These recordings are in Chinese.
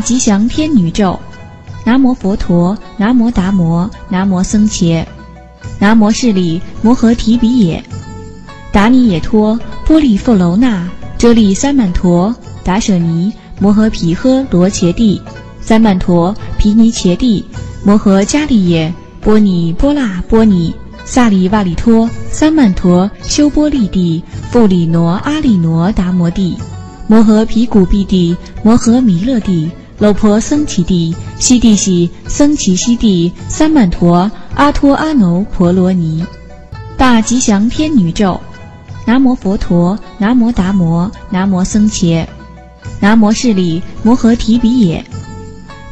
吉祥天女咒：南无佛陀，南无达摩，南无僧伽，南无势力摩诃提比耶，达尼耶托，波利富楼那，遮利三曼陀，达舍尼，摩诃毗诃罗伽帝，三曼陀毗尼伽帝，摩诃迦利耶，波尼波那波尼，萨利瓦利托，三曼陀修波利帝，富里挪阿利挪达摩帝。摩诃毗古毕帝，摩诃弥勒帝，老婆僧祇帝，悉地喜僧祇悉地，三曼陀阿托阿耨婆罗尼，大吉祥天女咒：南无佛陀，南无达摩，南无僧伽，南无势利摩诃提比耶，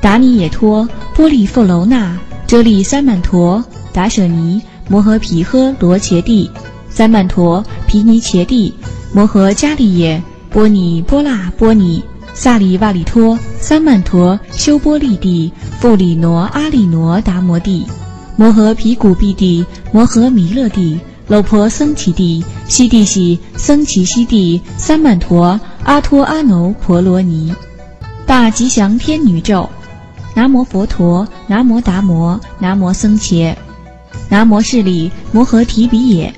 达尼耶托，波利富楼那，遮利三曼陀，达舍尼，摩诃毗诃罗伽帝，三曼陀毗尼伽帝，摩诃迦利耶。波尼波那波尼，萨利瓦利托，三曼陀修波利帝，富里挪阿利挪达摩帝，摩诃毗古毕帝，摩诃弥勒帝，楼婆僧祇帝，悉地喜僧祇悉地，三曼陀阿托阿耨婆罗尼，大吉祥天女咒：南无佛陀，南无达摩，南无僧伽，南无室利摩诃提比耶，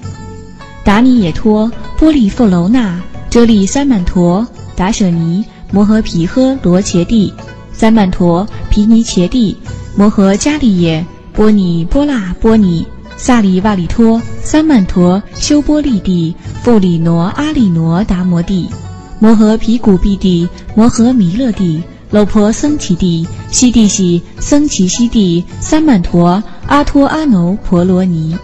达尼耶托，波利富楼那。遮利三曼陀，达舍尼，摩诃毗诃罗伽帝，三曼陀毗尼伽帝，摩诃迦利耶，波尼波那波尼，萨利瓦利托，三曼陀修波利帝，富里挪阿利挪达摩帝，摩诃毗古毕帝，摩诃弥勒帝，楼婆僧祇帝，悉地喜僧祇悉地，三曼陀阿托阿耨婆罗尼。